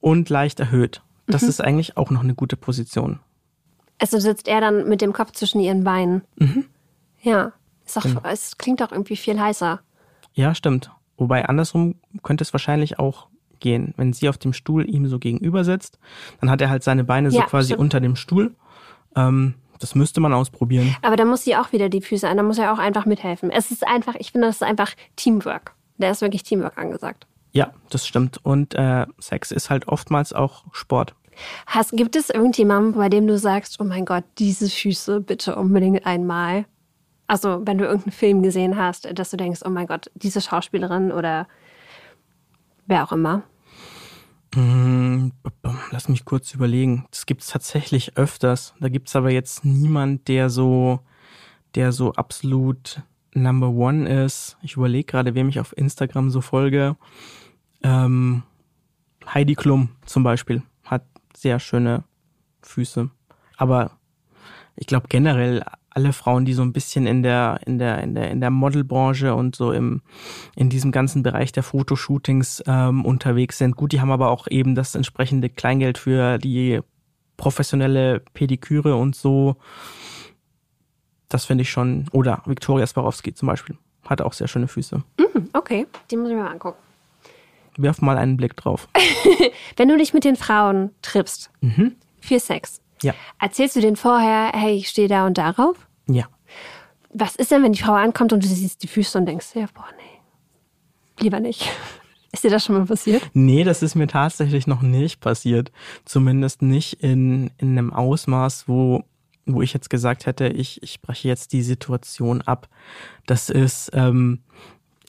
und leicht erhöht. Das ist eigentlich auch noch eine gute Position. Also sitzt er dann mit dem Kopf zwischen ihren Beinen. Mhm. Ja. Ist doch, Genau. Es klingt doch irgendwie viel heißer. Ja, stimmt. Wobei andersrum könnte es wahrscheinlich auch gehen. Wenn sie auf dem Stuhl ihm so gegenüber sitzt, dann hat er halt seine Beine so Ja, quasi stimmt. unter dem Stuhl. Ähm, das müsste man ausprobieren. Aber da muss sie auch wieder die Füße an, da muss er auch einfach mithelfen. Es ist einfach, ich finde, das ist einfach Teamwork. Da ist wirklich Teamwork angesagt. Ja, das stimmt. Und äh, Sex ist halt oftmals auch Sport. Hast, gibt es irgendjemanden, bei dem du sagst, oh mein Gott, diese Füße bitte unbedingt einmal? Also, wenn du irgendeinen Film gesehen hast, dass du denkst, oh mein Gott, diese Schauspielerin oder wer auch immer. Hm, Lass mich kurz überlegen. Das gibt's tatsächlich öfters. Da gibt's aber jetzt niemand, der so, der so absolut Number One ist. Ich überlege gerade, wem ich auf Instagram so folge. Ähm, Heidi Klum zum Beispiel hat sehr schöne Füße. Aber ich glaube generell alle Frauen, die so ein bisschen in der, in der, in der, in der Modelbranche und so im, in diesem ganzen Bereich der Fotoshootings ähm, unterwegs sind. Gut, die haben aber auch eben das entsprechende Kleingeld für die professionelle Pediküre und so. Das finde ich schon. Oder Viktoria Swarovski zum Beispiel. Hat auch sehr schöne Füße. Okay, die muss ich mir mal angucken. Wirf mal einen Blick drauf. Wenn du dich mit den Frauen triffst für Sex, Ja. Erzählst du denen vorher, hey, ich stehe da und darauf? Ja. Was ist denn, wenn die Frau ankommt und du siehst die Füße und denkst, ja, boah, nee, lieber nicht. Ist dir das schon mal passiert? Nee, das ist mir tatsächlich noch nicht passiert. Zumindest nicht in, in einem Ausmaß, wo, wo ich jetzt gesagt hätte, ich, ich breche jetzt die Situation ab. Das ist, ähm,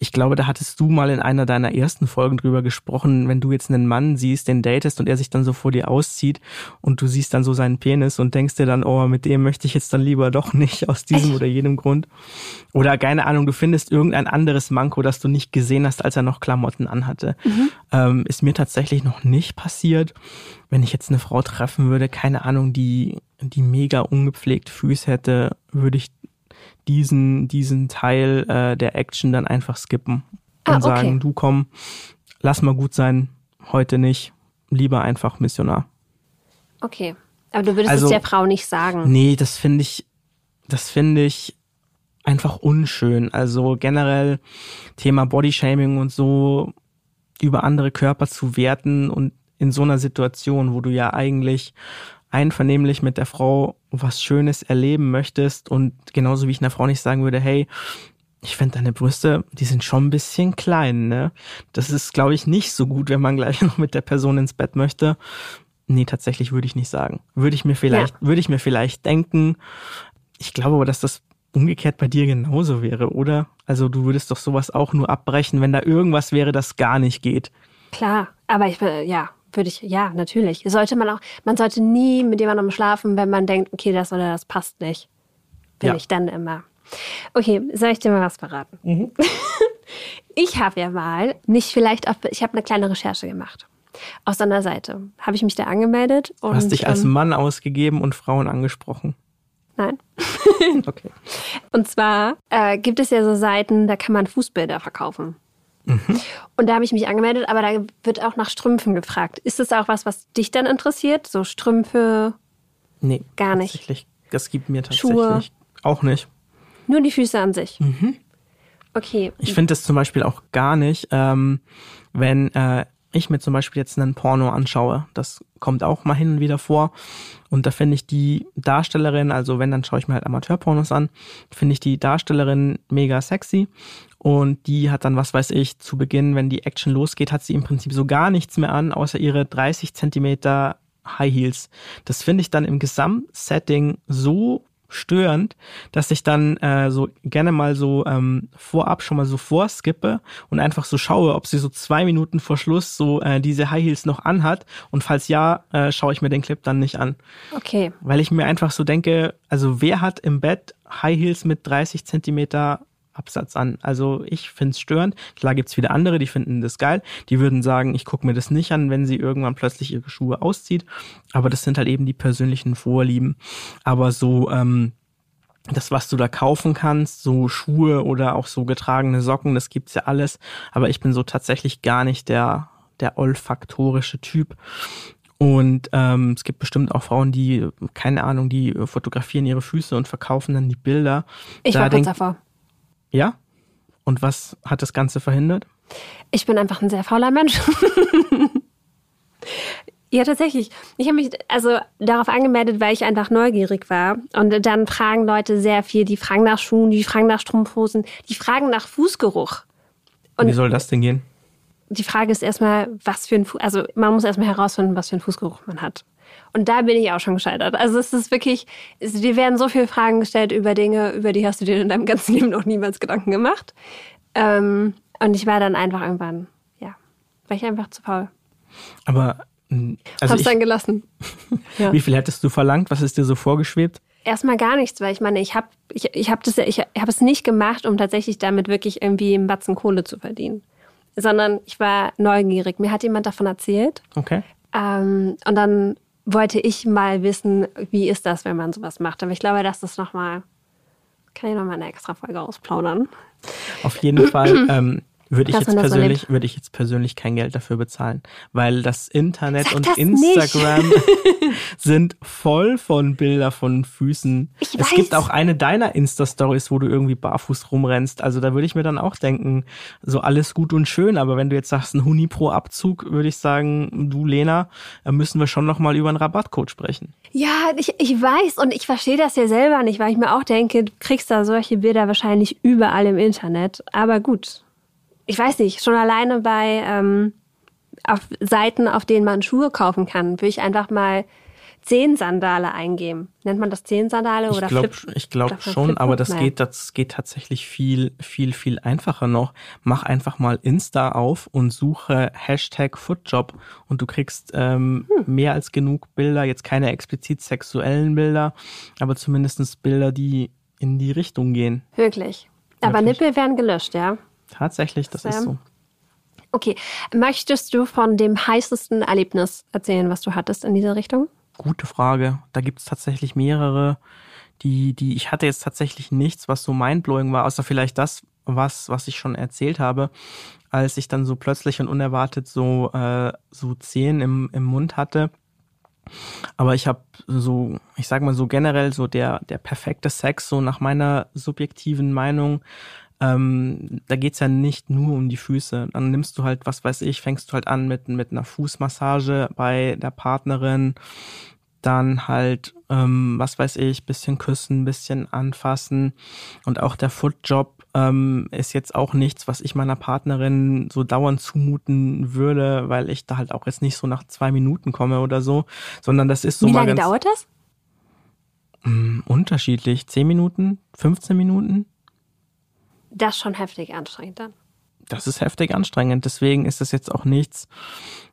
ich glaube, da hattest du mal in einer deiner ersten Folgen drüber gesprochen, wenn du jetzt einen Mann siehst, den datest und er sich dann so vor dir auszieht und du siehst dann so seinen Penis und denkst dir dann, oh, mit dem möchte ich jetzt dann lieber doch nicht aus diesem oder jenem Grund. Oder keine Ahnung, du findest irgendein anderes Manko, das du nicht gesehen hast, als er noch Klamotten anhatte. Ähm, ist mir tatsächlich noch nicht passiert. Wenn ich jetzt eine Frau treffen würde, keine Ahnung, die, die mega ungepflegt Füße hätte, würde ich diesen, diesen Teil äh, der Action dann einfach skippen und Ah, okay. sagen, du komm, lass mal gut sein, heute nicht, lieber einfach Missionar. Okay. Aber du würdest Also- es der Frau nicht sagen. Nee, das finde ich, das finde ich einfach unschön. Also generell Thema Bodyshaming und so über andere Körper zu werten und in so einer Situation, wo du ja eigentlich einvernehmlich mit der Frau was Schönes erleben möchtest und genauso wie ich einer Frau nicht sagen würde, hey, ich finde deine Brüste, die sind schon ein bisschen klein, ne? Das ist, glaube ich, nicht so gut, wenn man gleich noch mit der Person ins Bett möchte. Nee, tatsächlich würde ich nicht sagen. Würde ich mir vielleicht, würde ich mir vielleicht denken. Ich glaube aber, dass das umgekehrt bei dir genauso wäre, oder? Also du würdest doch sowas auch nur abbrechen, wenn da irgendwas wäre, das gar nicht geht. Klar. Aber ich, will- ja, würde ich, ja, natürlich. Sollte man auch, man sollte nie mit jemandem schlafen, wenn man denkt, okay, das oder das passt nicht. Bin Ja. ich dann immer. Okay, soll ich dir mal was verraten? Mhm. Ich habe ja mal, nicht vielleicht, auf, ich habe eine kleine Recherche gemacht. Aus einer Seite. Habe ich mich da angemeldet Du und hast dich als ähm, Mann ausgegeben und Frauen angesprochen. nein. Okay. Und zwar äh, gibt es ja so Seiten, da kann man Fußbilder verkaufen. Und da habe ich mich angemeldet, aber da wird auch nach Strümpfen gefragt. Ist das auch was, was dich dann interessiert? So Strümpfe, Nee. Gar nicht. Tatsächlich. Das gibt mir tatsächlich Schuhe. auch nicht. nur die Füße an sich. Okay. Ich finde das zum Beispiel auch gar nicht, ähm, wenn äh, ich mir zum Beispiel jetzt einen Porno anschaue. Das kommt auch mal hin und wieder vor. Und da finde ich die Darstellerin, also wenn, dann schaue ich mir halt Amateurpornos an, finde ich die Darstellerin mega sexy. Und die hat dann, was weiß ich, zu Beginn, wenn die Action losgeht, hat sie im Prinzip so gar nichts mehr an, außer ihre 30 Zentimeter High Heels. Das finde ich dann im Gesamtsetting so störend, dass ich dann äh, so gerne mal so ähm, vorab schon mal so vorskippe und einfach so schaue, ob sie so zwei Minuten vor Schluss so äh, diese High Heels noch anhat und falls ja, äh, schaue ich mir den Clip dann nicht an, Okay. weil ich mir einfach so denke, also wer hat im Bett High Heels mit 30 Zentimeter Absatz an. Also ich find's störend. Klar gibt's wieder andere, die finden das geil. Die würden sagen, ich gucke mir das nicht an, wenn sie irgendwann plötzlich ihre Schuhe auszieht. Aber das sind halt eben die persönlichen Vorlieben. Aber so ähm, das, was du da kaufen kannst, so Schuhe oder auch so getragene Socken, das gibt's ja alles. Aber ich bin so tatsächlich gar nicht der der olfaktorische Typ. Und ähm, es gibt bestimmt auch Frauen, die, keine Ahnung, die fotografieren ihre Füße und verkaufen dann die Bilder. Ich Da war kurz davor. Ja? Und was hat das Ganze verhindert? Ich bin einfach ein sehr fauler Mensch. ja, tatsächlich. Ich habe mich also darauf angemeldet, weil ich einfach neugierig war. Und dann fragen Leute sehr viel. Die fragen nach Schuhen, die fragen nach Strumpfhosen, die fragen nach Fußgeruch. Und- Wie soll das denn gehen? Die Frage ist erstmal, was für ein Fu also man muss erstmal herausfinden, was für einen Fußgeruch man hat. Und da bin ich auch schon gescheitert. Also es ist wirklich, es, dir werden so viele Fragen gestellt über Dinge, über die hast du dir in deinem ganzen Leben noch niemals Gedanken gemacht. Ähm, und ich war dann einfach irgendwann, ja, war ich einfach zu faul. Aber also Hab's ich, dann gelassen. ja. wie viel hättest du verlangt? Was ist dir so vorgeschwebt? Erstmal gar nichts, weil ich meine, ich habe ich, ich hab das ich hab es nicht gemacht, um tatsächlich damit wirklich irgendwie einen Batzen Kohle zu verdienen. Sondern ich war neugierig. Mir hat jemand davon erzählt. Okay. Ähm, und dann wollte ich mal wissen, wie ist das, wenn man sowas macht. Aber ich glaube, dass das nochmal, kann ich nochmal eine extra Folge ausplaudern. Auf jeden Fall. Ähm, Würde ich, jetzt persönlich, würde ich jetzt persönlich kein Geld dafür bezahlen, weil das Internet Sag und das Instagram sind voll von Bilder von Füßen. Ich es gibt weiß. auch eine deiner Insta-Stories, wo du irgendwie barfuß rumrennst. Also da würde ich mir dann auch denken, so alles gut und schön, aber wenn du jetzt sagst, ein Huni pro Abzug, würde ich sagen, du Lena, da müssen wir schon noch mal über einen Rabattcode sprechen. Ja, ich, ich weiß und ich verstehe das ja selber nicht, weil ich mir auch denke, du kriegst da solche Bilder wahrscheinlich überall im Internet. Aber gut, ich weiß nicht, schon alleine bei ähm, auf Seiten, auf denen man Schuhe kaufen kann, würde ich einfach mal Zehensandale eingeben. Nennt man das Zehensandale oder glaube Flip? ich glaub oder schon, Flip- aber das geht, das geht tatsächlich viel, viel, viel einfacher noch. Mach einfach mal Insta auf und suche Hashtag Footjob und du kriegst ähm, Hm. mehr als genug Bilder, jetzt keine explizit sexuellen Bilder, aber zumindestens Bilder, die in die Richtung gehen. Wirklich. Aber Wirklich. Nippel werden gelöscht, ja? Tatsächlich, das ist Sam? so. Okay. Möchtest du von dem heißesten Erlebnis erzählen, was du hattest in dieser Richtung? Gute Frage. Da gibt es tatsächlich mehrere, die, die, ich hatte jetzt tatsächlich nichts, was so mindblowing war, außer vielleicht das, was, was ich schon erzählt habe, als ich dann so plötzlich und unerwartet so, äh, so Zehen im, im Mund hatte. Aber ich habe so, ich sag mal so generell so der, der perfekte Sex, so nach meiner subjektiven Meinung, ähm, da geht's ja nicht nur um die Füße. Dann nimmst du halt, was weiß ich, fängst du halt an mit, mit einer Fußmassage bei der Partnerin, dann halt, ähm, was weiß ich, bisschen küssen, bisschen anfassen. Und auch der Footjob ähm, ist jetzt auch nichts, was ich meiner Partnerin so dauernd zumuten würde, weil ich da halt auch jetzt nicht so nach zwei Minuten komme oder so, sondern das ist so Wie lange dauert das? mh, unterschiedlich. Zehn Minuten, 15 Minuten. Das ist schon heftig anstrengend dann. das ist heftig anstrengend. Deswegen ist es jetzt auch nichts.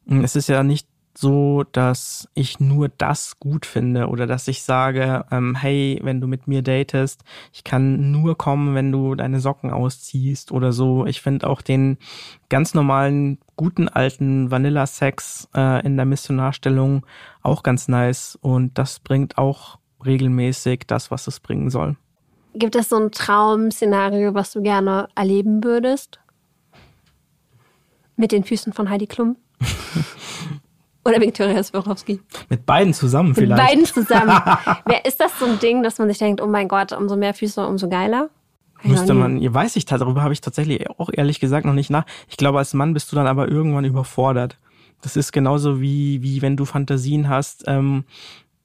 Es ist ja nicht so, dass ich nur das gut finde oder dass ich sage, ähm, hey, wenn du mit mir datest, ich kann nur kommen, wenn du deine Socken ausziehst oder so. Ich finde auch den ganz normalen, guten alten Vanilla-Sex äh, in der Missionarstellung auch ganz nice und das bringt auch regelmäßig das, was es bringen soll. Gibt es so ein Traum-Szenario, was du gerne erleben würdest? Mit den Füßen von Heidi Klum? Oder Viktoria Swarovski? Mit beiden zusammen Mit vielleicht. beiden zusammen. Wer ist das so ein Ding, dass man sich denkt, oh mein Gott, umso mehr Füße, umso geiler? Müsste man, ihr weiß ich, darüber habe ich tatsächlich auch ehrlich gesagt noch nicht nach. Ich glaube, als Mann bist du dann aber irgendwann überfordert. Das ist genauso wie, wie wenn du Fantasien hast, ähm,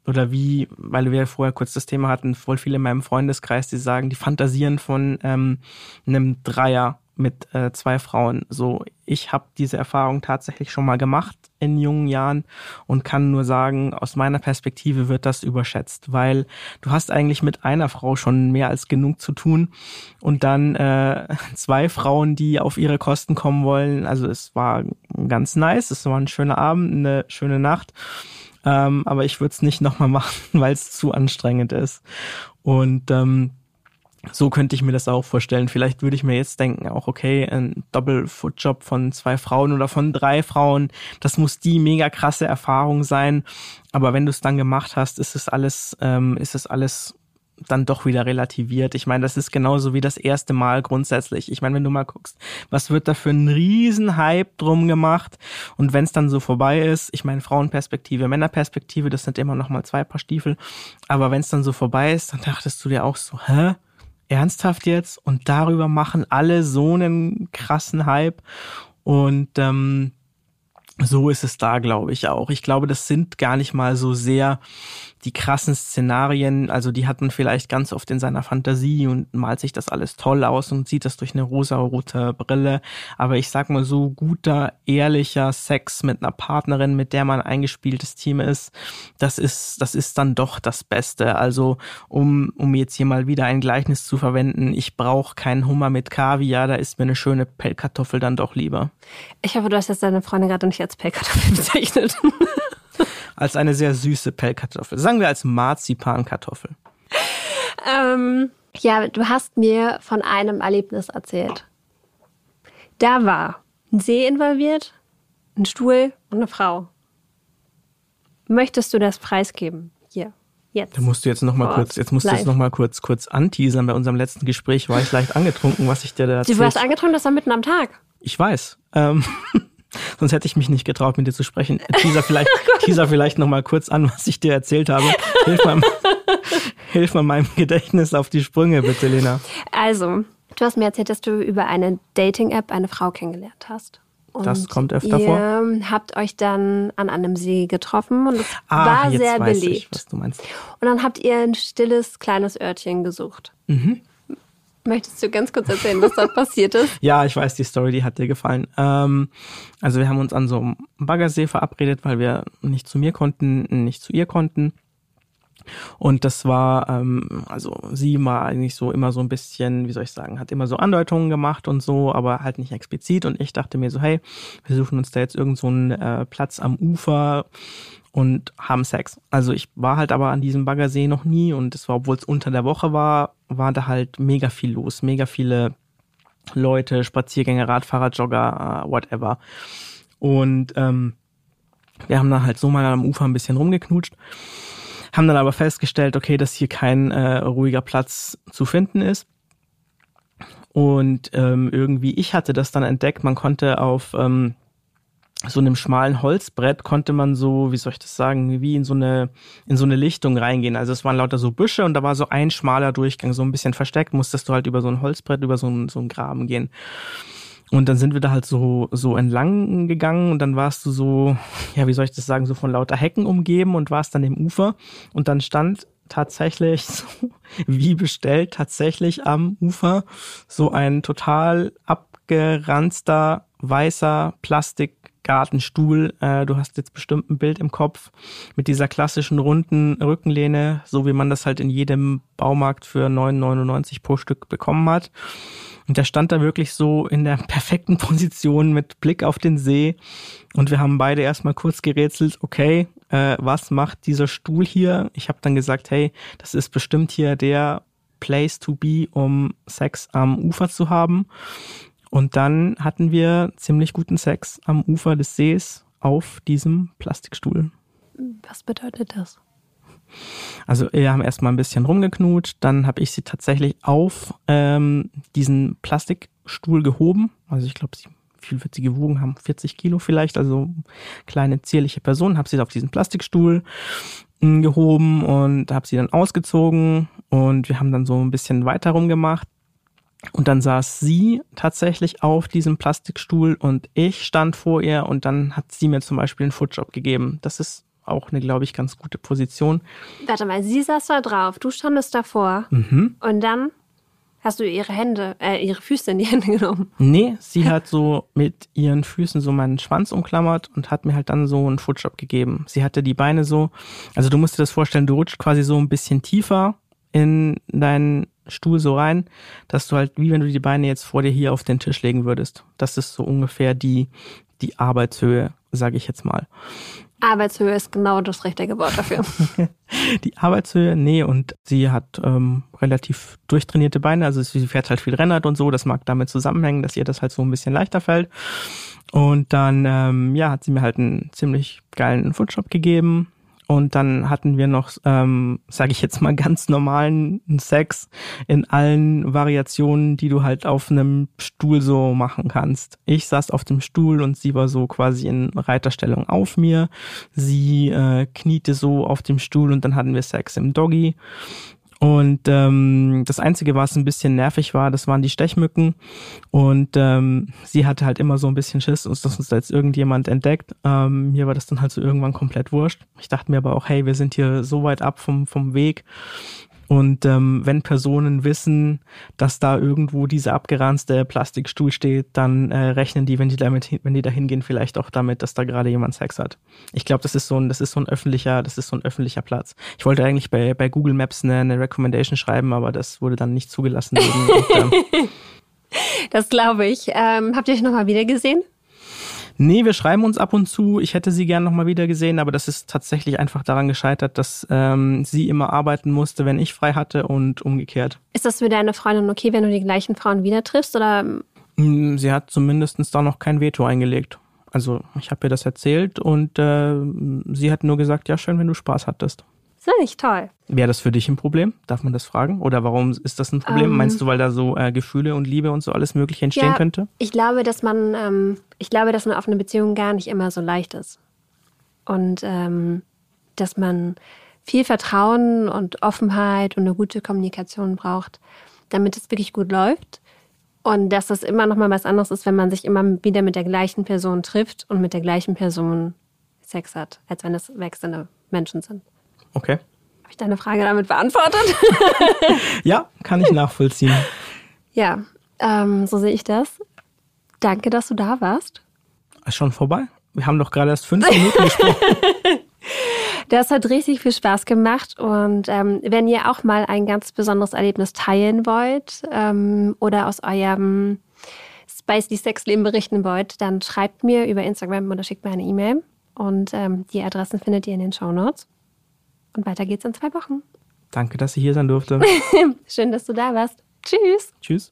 oder wie, weil wir vorher kurz das Thema hatten, voll viele in meinem Freundeskreis, die sagen, die fantasieren von ähm, einem Dreier mit äh, zwei Frauen. So, ich habe diese Erfahrung tatsächlich schon mal gemacht in jungen Jahren und kann nur sagen, aus meiner Perspektive wird das überschätzt, weil du hast eigentlich mit einer Frau schon mehr als genug zu tun und dann äh, zwei Frauen, die auf ihre Kosten kommen wollen. Also es war ganz nice, es war ein schöner Abend, eine schöne Nacht. Ähm, aber ich würde es nicht nochmal machen, weil es zu anstrengend ist. Und ähm, so könnte ich mir das auch vorstellen. Vielleicht würde ich mir jetzt denken, auch okay, ein Doppelfootjob von zwei Frauen oder von drei Frauen, das muss die mega krasse Erfahrung sein. Aber wenn du es dann gemacht hast, ist es alles, ähm, ist es alles dann doch wieder relativiert. Ich meine, das ist genauso wie das erste Mal grundsätzlich. Ich meine, wenn du mal guckst, was wird da für ein Riesenhype drum gemacht und wenn es dann so vorbei ist, ich meine, Frauenperspektive, Männerperspektive, das sind immer noch mal zwei Paar Stiefel, aber wenn es dann so vorbei ist, dann dachtest du dir auch so, hä? Ernsthaft jetzt? Und darüber machen alle so einen krassen Hype und ähm, so ist es da, glaube ich auch. Ich glaube, das sind gar nicht mal so sehr die krassen Szenarien. Also die hat man vielleicht ganz oft in seiner Fantasie und malt sich das alles toll aus und sieht das durch eine rosa-rote Brille. Aber ich sag mal so, guter, ehrlicher Sex mit einer Partnerin, mit der man ein eingespieltes Team ist, das ist, das ist dann doch das Beste. Also um, um jetzt hier mal wieder ein Gleichnis zu verwenden, ich brauche keinen Hummer mit Kaviar, da ist mir eine schöne Pellkartoffel dann doch lieber. Ich hoffe, du hast jetzt deine Freundin gerade nicht als Pellkartoffel bezeichnet. als eine sehr süße Pellkartoffel. Sagen wir als Marzipankartoffel. ähm, ja, du hast mir von einem Erlebnis erzählt. Da war ein See involviert, ein Stuhl und eine Frau. Möchtest du das preisgeben? Hier, jetzt. Da musst du jetzt noch mal Vor kurz, jetzt musst du live. jetzt noch mal kurz, kurz anteasern. Bei unserem letzten Gespräch war ich leicht angetrunken, was ich dir da Du erzählt. warst angetrunken, das war mitten am Tag. Ich weiß. Ähm, sonst hätte ich mich nicht getraut, mit dir zu sprechen. Teaser vielleicht, teaser vielleicht noch mal kurz an, was ich dir erzählt habe. Hilf mal, hilf mal meinem Gedächtnis auf die Sprünge, bitte, Lena. Also, du hast mir erzählt, dass du über eine Dating-App eine Frau kennengelernt hast. Und Das kommt öfter ihr vor. habt euch dann an einem See getroffen und es Ah, war jetzt sehr weiß belebt. ich, was du meinst. Und dann habt ihr ein stilles kleines Örtchen gesucht. Mhm. Möchtest du ganz kurz erzählen, was dort passiert ist? Ja, ich weiß, die Story, die hat dir gefallen. Ähm, also wir haben uns an so einem Baggersee verabredet, weil wir nicht zu mir konnten, nicht zu ihr konnten. Und das war, ähm, also sie war eigentlich so immer so ein bisschen, wie soll ich sagen, hat immer so Andeutungen gemacht und so, aber halt nicht explizit. Und ich dachte mir so, hey, wir suchen uns da jetzt irgend so einen äh, Platz am Ufer und haben Sex. Also ich war halt aber an diesem Baggersee noch nie und es war, obwohl es unter der Woche war, war da halt mega viel los, mega viele Leute, Spaziergänger, Radfahrer, Jogger, äh, whatever. Und ähm, wir haben dann halt so mal am Ufer ein bisschen rumgeknutscht, haben dann aber festgestellt, okay, dass hier kein äh, ruhiger Platz zu finden ist. Und ähm, irgendwie, ich hatte das dann entdeckt, man konnte auf ähm, so einem schmalen Holzbrett konnte man so, wie soll ich das sagen, wie in so eine in so eine Lichtung reingehen. Also es waren lauter so Büsche und da war so ein schmaler Durchgang, so ein bisschen versteckt, musstest du halt über so ein Holzbrett, über so einen, so einen Graben gehen. Und dann sind wir da halt so so entlang gegangen und dann warst du so, ja, wie soll ich das sagen, so von lauter Hecken umgeben und warst dann im Ufer und dann stand tatsächlich so, wie bestellt tatsächlich am Ufer so ein total abgeranzter weißer Plastikgartenstuhl. Äh, du hast jetzt bestimmt ein Bild im Kopf mit dieser klassischen runden Rückenlehne, so wie man das halt in jedem Baumarkt für 9,99 pro Stück bekommen hat. Und der stand da wirklich so in der perfekten Position mit Blick auf den See. Und wir haben beide erstmal kurz gerätselt, okay, äh, was macht dieser Stuhl hier? Ich habe dann gesagt, hey, das ist bestimmt hier der Place to be, um Sex am Ufer zu haben. Und dann hatten wir ziemlich guten Sex am Ufer des Sees auf diesem Plastikstuhl. Was bedeutet das? Also wir haben erstmal ein bisschen rumgeknutscht, dann habe ich sie tatsächlich auf ähm, diesen Plastikstuhl gehoben. Also ich glaube, sie viel wird sie gewogen haben? 40 Kilo vielleicht, also kleine zierliche Person. Habe sie auf diesen Plastikstuhl mh, gehoben und habe sie dann ausgezogen und wir haben dann so ein bisschen weiter rumgemacht. Und dann saß sie tatsächlich auf diesem Plastikstuhl und ich stand vor ihr und dann hat sie mir zum Beispiel einen Footjob gegeben. Das ist auch eine, glaube ich, ganz gute Position. Warte mal, sie saß da drauf, du standest davor Mhm. und dann hast du ihre Hände, äh, ihre Füße in die Hände genommen. Nee, sie hat so mit ihren Füßen so meinen Schwanz umklammert und hat mir halt dann so einen Footjob gegeben. Sie hatte die Beine so, also du musst dir das vorstellen, du rutscht quasi so ein bisschen tiefer in deinen Stuhl so rein, dass du halt, wie wenn du die Beine jetzt vor dir hier auf den Tisch legen würdest. Das ist so ungefähr die, die Arbeitshöhe, sage ich jetzt mal. Arbeitshöhe ist genau das richtige Wort dafür. Die Arbeitshöhe, nee, und sie hat ähm, relativ durchtrainierte Beine, also sie fährt halt viel Rennrad und so, das mag damit zusammenhängen, dass ihr das halt so ein bisschen leichter fällt. Und dann, ähm, ja, hat sie mir halt einen ziemlich geilen Footjob gegeben. Und dann hatten wir noch, ähm, sage ich jetzt mal, ganz normalen Sex in allen Variationen, die du halt auf einem Stuhl so machen kannst. Ich saß auf dem Stuhl und sie war so quasi in Reiterstellung auf mir. Sie äh, kniete so auf dem Stuhl und dann hatten wir Sex im Doggy. Und ähm, das Einzige, was ein bisschen nervig war, das waren die Stechmücken. Und ähm, sie hatte halt immer so ein bisschen Schiss, dass uns da jetzt irgendjemand entdeckt. Ähm, mir war das dann halt so irgendwann komplett wurscht. Ich dachte mir aber auch, hey, wir sind hier so weit ab vom, vom Weg. Und ähm, wenn Personen wissen, dass da irgendwo dieser abgeranzte Plastikstuhl steht, dann äh, rechnen die, wenn die damit, hin- wenn die da hingehen, vielleicht auch damit, dass da gerade jemand Sex hat. Ich glaube, das ist so ein, das ist so ein öffentlicher, das ist so ein öffentlicher Platz. Ich wollte eigentlich bei, bei Google Maps eine, eine Recommendation schreiben, aber das wurde dann nicht zugelassen. Wegen, und, ähm, Das glaube ich. Ähm, habt ihr euch nochmal wieder gesehen? Nee, wir schreiben uns ab und zu. Ich hätte sie gern nochmal wieder gesehen, aber das ist tatsächlich einfach daran gescheitert, dass ähm, sie immer arbeiten musste, wenn ich frei hatte und umgekehrt. Ist das für deine Freundin okay, wenn du die gleichen Frauen wieder triffst? Oder Mm, Sie hat zumindestens da noch kein Veto eingelegt. Also ich habe ihr das erzählt und äh, sie hat nur gesagt, ja schön, wenn du Spaß hattest. Ist das nicht toll? Wäre das für dich ein Problem? Darf man das fragen? Oder warum ist das ein Problem? Ähm. Meinst du, weil da so äh, Gefühle und Liebe und so alles Mögliche entstehen Ja. könnte? Ich glaube, dass man, ähm, ich glaube, dass eine offene Beziehung gar nicht immer so leicht ist. Und ähm, dass man viel Vertrauen und Offenheit und eine gute Kommunikation braucht, damit es wirklich gut läuft. Und dass das immer noch mal was anderes ist, wenn man sich immer wieder mit der gleichen Person trifft und mit der gleichen Person Sex hat, als wenn es wechselnde Menschen sind. Okay. Habe ich deine Frage damit beantwortet? Ja, kann ich nachvollziehen. ja, ähm, so sehe ich das. Danke, dass du da warst. Ist schon vorbei? Wir haben doch gerade erst fünf Minuten gesprochen. Das hat richtig viel Spaß gemacht und ähm, wenn ihr auch mal ein ganz besonderes Erlebnis teilen wollt ähm, oder aus eurem spicy Sexleben berichten wollt, dann schreibt mir über Instagram oder schickt mir eine E-Mail und ähm, die Adressen findet ihr in den Show Notes. Und weiter geht's in zwei Wochen. Danke, dass ich hier sein durfte. Schön, dass du da warst. Tschüss. Tschüss.